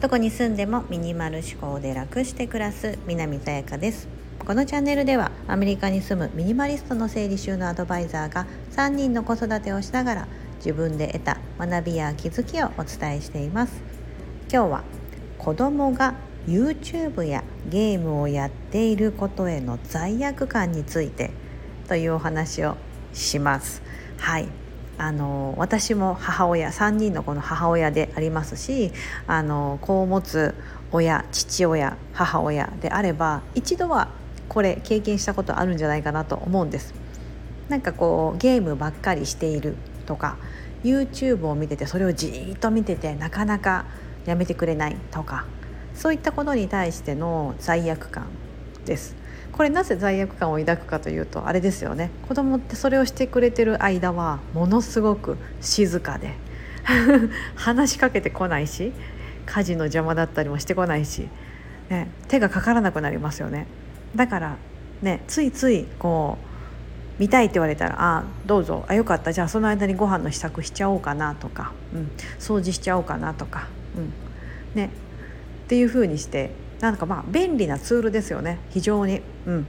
どこに住んでもミニマル思考で楽して暮らす南さやかです。このチャンネルではアメリカに住むミニマリストの整理収納アドバイザーが3人の子育てをしながら自分で得た学びや気づきをお伝えしています。今日は子供が YouTube やゲームをやっていることへの罪悪感についてというお話をします。はい。あの私も母親3人の子の母親でありますしあの子を持つ親父親母親であれば一度はこれ経験したことあるんじゃないかなと思うんです。なんかこうゲームばっかりしているとか YouTube を見ててそれをじーっと見ててなかなかやめてくれないとかそういったことに対しての罪悪感です。これなぜ罪悪感を抱くかというとあれですよね。子供ってそれをしてくれてる間はものすごく静かで 話しかけてこないし家事の邪魔だったりもしてこないし、ね、手がかからなくなりますよね。だからねついついこう見たいって言われたら「あどうぞ。あよかった。じゃあその間にご飯の支度しちゃおうかな」とか、うん、掃除しちゃおうかなとか、うん。ね、っていうふうにしてなんかまあ便利なツールですよね。非常に。うん。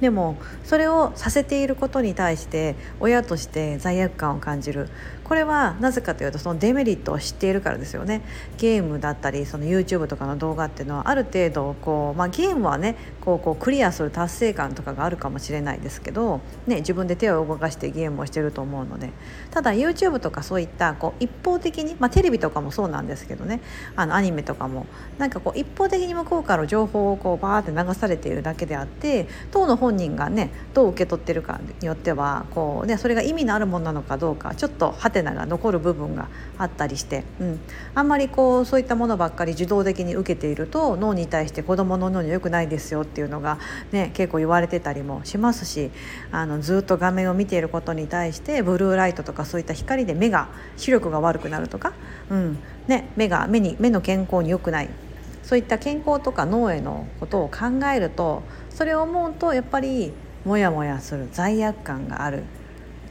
でもそれをさせていることに対して親として罪悪感を感じる。これはなぜかというとそのデメリットを知っているからですよね。ゲームだったりその YouTube とかの動画っていうのはある程度こう、まあ、ゲームはねこうこうクリアする達成感とかがあるかもしれないですけど、ね、自分で手を動かしてゲームをしてると思うので。ただ YouTube とかそういったこう一方的に、まあ、テレビとかもそうなんですけどね。あのアニメとかも。なんかこう一方的に向こうから情報をこうバーって流されているだけであって当の本人がねどう受け取ってるかによってはこう、ね、それが意味のあるものなのかどうかちょっとハテナが残る部分があったりして、うん、あんまりこうそういったものばっかり受動的に受けていると脳に対して子どもの脳に良くないですよっていうのが、ね、結構言われてたりもしますしあのずっと画面を見ていることに対してブルーライトとかそういった光で目が視力が悪くなるとか、うん。ね、目が目に目の健康に良くない。そういった健康とか脳へのことを考えるとそれを思うとやっぱりモヤモヤする罪悪感がある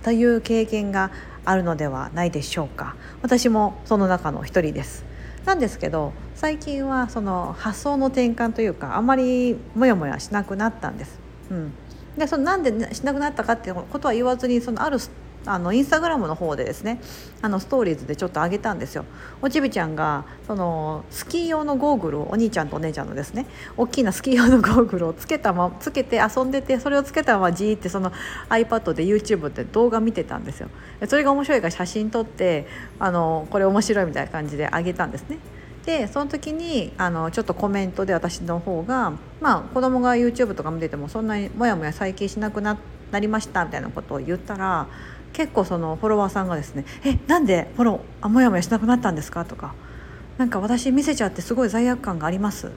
という経験があるのではないでしょうか。私もその中の一人です。なんですけど最近はその発想の転換というかあまりモヤモヤしなくなったんです、うん、でそのなんでしなくなったかっていうことは言わずにそのあるあのインスタグラムの方でですねあのストーリーズでちょっと上げたんですよ。おちびちゃんがそのスキー用のゴーグルをお兄ちゃんとお姉ちゃんのですね大きなスキー用のゴーグルをつけたまつけて遊んでてそれをつけたままじーってその iPad で YouTube で動画見てたんですよ。それが面白いから写真撮ってあのこれ面白いみたいな感じで上げたんですね。でその時にあのちょっとコメントで私の方がまあ子供が YouTube とか見ててもそんなにもやもや最近しなくなりましたみたいなことを言ったら結構そのフォロワーさんがですね「えなんでフォローあもやもやしなくなったんですか?」とか「なんか私見せちゃってすごい罪悪感があります」っ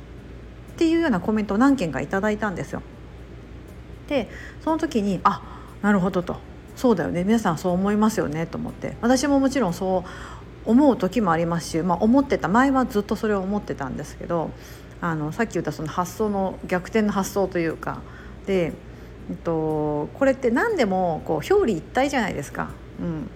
ていうようなコメントを何件かいただいたんですよ。でその時に「あなるほど」と「そうだよね皆さんそう思いますよね」と思って私ももちろんそう思う時もありますし、まあ、思ってた前はずっとそれを思ってたんですけどあのさっき言ったその発想の逆転の発想というかでえっと、これって何でもこう表裏一体じゃないですか。うん、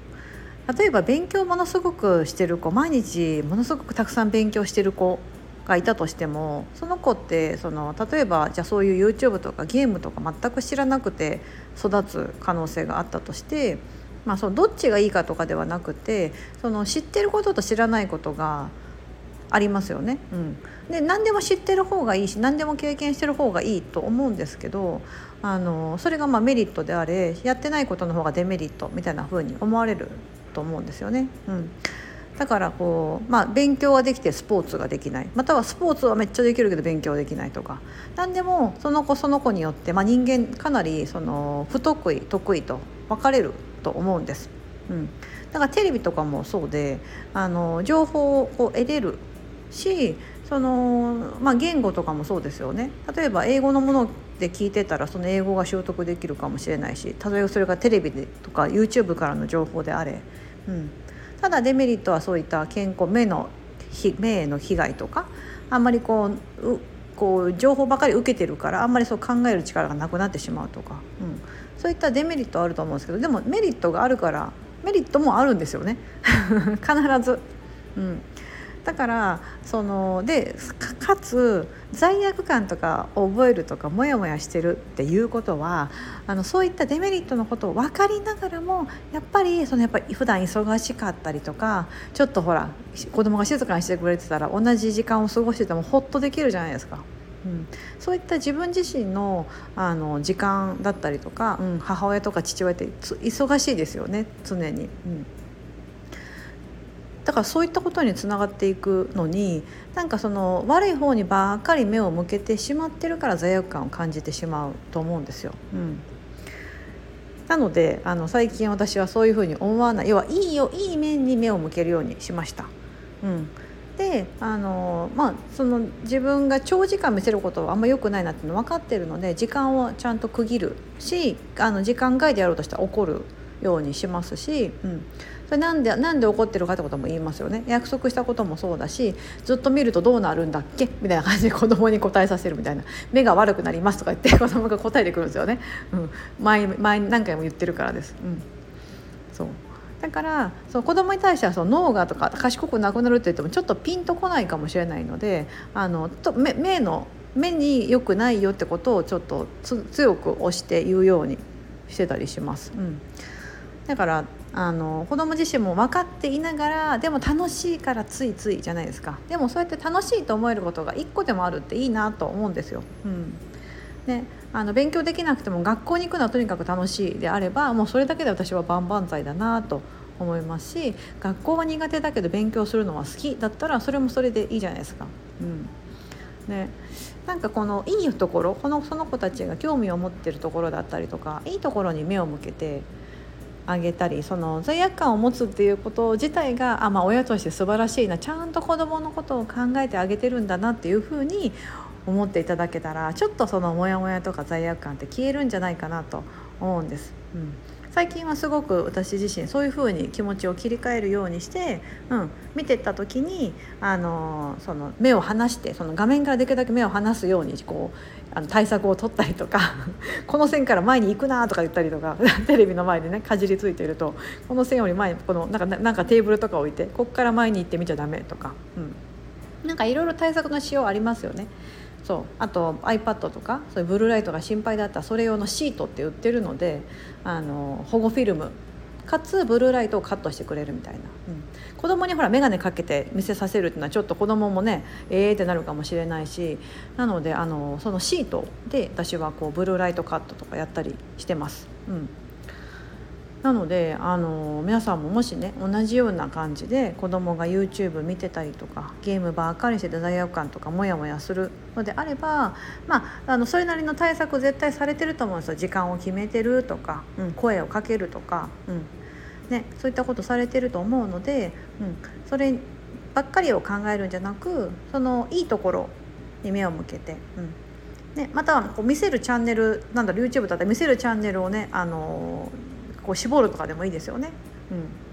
例えば勉強ものすごくしてる子毎日ものすごくたくさん勉強してる子がいたとしてもその子ってその例えばじゃあそういう YouTube とかゲームとか全く知らなくて育つ可能性があったとして、まあ、そのどっちがいいかとかではなくてその知ってることと知らないことがありますよね。うん、で何でも知ってる方がいいし何でも経験してる方がいいと思うんですけどあのそれがまメリットであれやってないことの方がデメリットみたいな風に思われると思うんですよね。うん。だからこう、まあ、勉強はできてスポーツができない。またはスポーツはめっちゃできるけど勉強できないとか。何でもその子その子によって、まあ、人間かなりその不得意得意と分かれると思うんです。うん、だからテレビとかもそうであの情報をこう得れるしその、まあ、言語とかもそうですよね。例えば英語のもので聞いてたらその英語が習得できるかもしれないし例えそれがテレビでとか YouTube からの情報であれ、うん、ただデメリットはそういった健康目の目への被害とかあんまりこうこう情報ばかり受けてるからあんまりそう考える力がなくなってしまうとか、うん、そういったデメリットはあると思うんですけどでもメリットがあるからメリットもあるんですよね。必ず。うん。だからそのでかつ罪悪感とかを覚えるとかモヤモヤしてるっていうことはあのそういったデメリットのことを分かりながらもやっぱりそのやっぱ普段忙しかったりとかちょっとほら子供が静かにしてくれてたら同じ時間を過ごしててもほっとできるじゃないですか。うん、そういった自分自身のあの時間だったりとか、うん、母親とか父親って忙しいですよね常に。うんからそういったことにつながっていくのになんかその悪い方にばっかり目を向けてしまってるから罪悪感を感じてしまうと思うんですよ。うんなのであの最近私はそういうふうに思わない要はいいよいい面に目を向けるようにしました。うん、であの、まあ、その自分が長時間見せることはあんま良くないなっていうの分かってるので時間をちゃんと区切るしあの時間外でやろうとしたら怒るようにしますし、うん、それなんでなんで怒ってるかってことも言いますよね。約束したこともそうだしずっと見るとどうなるんだっけ？みたいな感じで 子供に答えさせるみたいな。目が悪くなりますとか言って子供が答えてくるんですよね、うん、前前何回も言ってるからです。うん、そう。だからそう子供に対してはその脳がとか賢くなくなるって言ってもちょっとピンとこないかもしれないのであのと目目の目に良くないよってことをちょっと強く押して言うようにしてたりします。うん。だからあの子供自身も分かっていながらでも楽しいからついついじゃないですかでもそうやって楽しいと思えることが1個でもあるっていいなと思うんですよ。うんね、あの勉強できなくても学校に行くのはとにかく楽しいであればもうそれだけで私は万々歳だなと思いますし学校は苦手だけど勉強するのは好きだったらそれもそれでいいじゃないですか。うんね、なんかこのいいところこのその子たちが興味を持ってるところだったりとかいいところに目を向けてあげたりその罪悪感を持つっていうこと自体があ、まあ、親として素晴らしいなちゃんと子どものことを考えてあげてるんだなっていうふうに思っていただけたらちょっとそのモヤモヤとか罪悪感って消えるんじゃないかなと思うんです。うん最近はすごく私自身そういう風に気持ちを切り替えるようにして、うん、見てった時にあのその目を離してその画面からできるだけ目を離すようにこうあの対策を取ったりとか この線から前に行くなとか言ったりとか テレビの前でねかじりついてるとこの線より前にこのなんかなんかテーブルとか置いてここから前に行ってみちゃダメとか、うん、なんかいろいろ対策のしようありますよね。そう。あと iPad とかそういうブルーライトが心配だったらそれ用のシートって売ってるのであの保護フィルム。かつブルーライトをカットしてくれるみたいな、うん、子供にほら眼鏡かけて見せさせるっていうのはちょっと子供もねええー、ってなるかもしれないしなのであのそのシートで私はこうブルーライトカットとかやったりしてます。うん。なのであの皆さんももしね同じような感じで子供が YouTube 見てたりとかゲームばっかりしてて罪悪感とかモヤモヤするのであれば、まあ、あのそれなりの対策絶対されてると思うんですよ。時間を決めてるとか、うん、声をかけるとか、うん。ね、そういったことされてると思うので、うん、そればっかりを考えるんじゃなくそのいいところに目を向けて。うん。ね、またこう見せるチャンネルなんだろう YouTube だったら見せるチャンネルをねあのこう絞るとかでもいいですよね。うん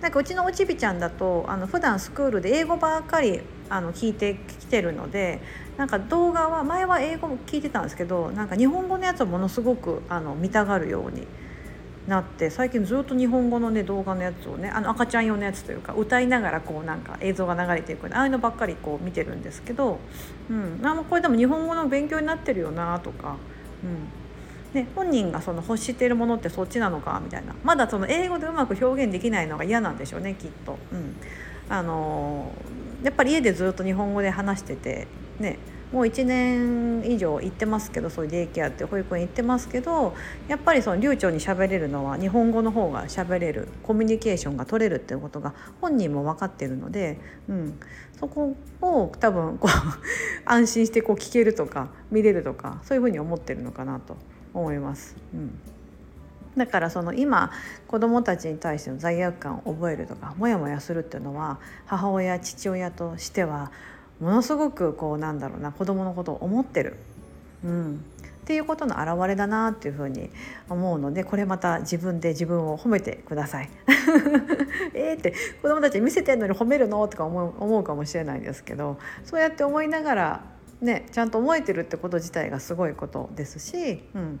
なんかうちのおちびちゃんだとあの普段スクールで英語ばっかりあの聞いてきてるのでなんか動画は前は英語も聞いてたんですけどなんか日本語のやつをものすごくあの見たがるようになって最近ずっと日本語のね動画のやつをねあの赤ちゃん用のやつというか歌いながらこうなんか映像が流れていくああいうのばっかりこう見てるんですけど、うん、あこれでも日本語の勉強になってるよなとか。うんね、本人がその欲しているものってそっちなのかみたいな。まだその英語でうまく表現できないのが嫌なんでしょうねきっと。うん、あのやっぱり家でずっと日本語で話しててねもう1年以上行ってますけどそういうデイケアって保育園行ってますけどやっぱりその流暢に喋れるのは日本語の方が喋れるコミュニケーションが取れるっていうことが本人も分かってるので、うん、そこを多分こう 安心してこう聞けるとか見れるとかそういうふうに思ってるのかなと。思います。うんだからその今子どもたちに対しての罪悪感を覚えるとかモヤモヤするっていうのは母親父親としてはものすごくこうなんだろうな子どものことを思ってる、うん、っていうことの表れだなっていうふうに思うのでこれまた自分で自分を褒めてください。えって子どもたち見せてんのに褒めるの？とか思う思うかもしれないですけどそうやって思いながらね、ちゃんと思えてるってこと自体がすごいことですし、うん、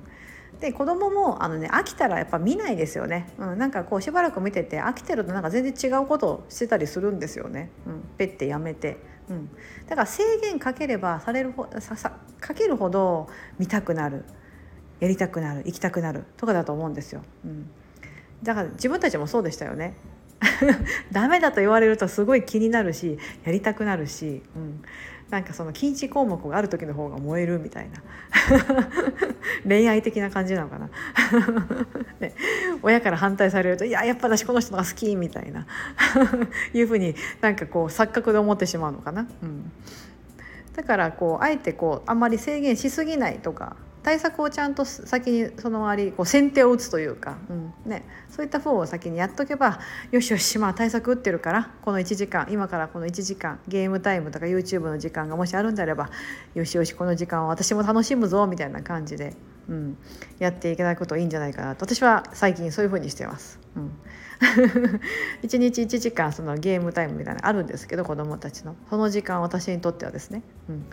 で子供もあのね飽きたらやっぱ見ないですよね、うん、なんかこうしばらく見てて飽きてるとなんか全然違うことをしてたりするんですよね、うん、ペッてやめて、うん、だから制限かければされるほささかけるほど見たくなる。やりたくなる。行きたくなる。とかだと思うんですよ、うん、だから自分たちもそうでしたよね。ダメだと言われるとすごい気になるしやりたくなるし、うん、なんかその禁止項目がある時の方が燃えるみたいな。恋愛的な感じなのかな。ね、親から反対されると「いややっぱ私この人が好き」みたいな。いうふうになんかこう錯覚で思ってしまうのかな。うん。だからこうあえてこうあんまり制限しすぎないとか対策をちゃんと先にその周りこう先手を打つというか、うんね、そういった方を先にやっとけばよしよしまあ対策打ってるからこの1時間今からこの1時間ゲームタイムとか YouTube の時間がもしあるんであればよしよしこの時間は私も楽しむぞみたいな感じで、うん、やっていただくといいんじゃないかなと。私は最近そういう風にしてます。うん。1日1時間そのゲームタイムみたいなのあるんですけど子どもたちの。その時間私にとってはですね、うん、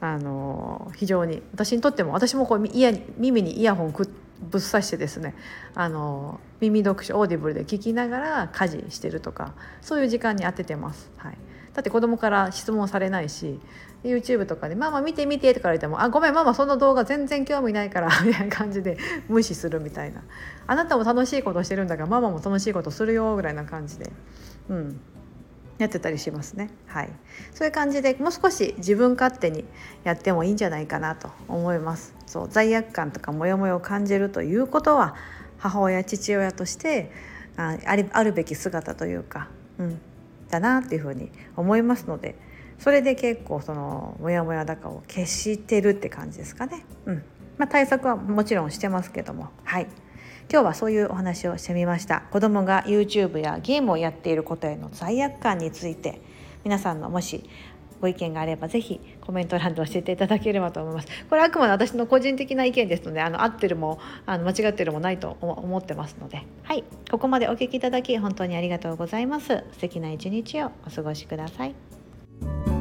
あの非常に私にとっても私もこうイヤ耳にイヤホンぶっ刺してですね。あの耳読書オーディブルで聞きながら家事してるとかそういう時間に当ててます。はい、だって子供から質問されないし YouTube とかで「ママ見て見て」とか言われても「あごめんママその動画全然興味ないから」みたいな感じで無視するみたいな「あなたも楽しいことしてるんだからママも楽しいことするよ」ぐらいな感じでうんやってたりしますね。はい、そういう感じでもう少し自分勝手にやってもいいんじゃないかなと思います。そう罪悪感とかモヤモヤを感じるということは母親父親としてああるべき姿というか、うん、だなっていうふうに思いますのでそれで結構そのモヤモヤ高を消してるって感じですかね。うん。まあ、対策はもちろんしてますけども。はい。今日はそういうお話をしてみました。子供が YouTube やゲームをやっていることへの罪悪感について皆さんのもしご意見があればぜひコメント欄で教えていただければと思います。これあくまで私の個人的な意見ですのであの合ってるもあの間違ってるもないと思ってますので。はい。ここまでお聞きいただき本当にありがとうございます。素敵な一日をお過ごしください。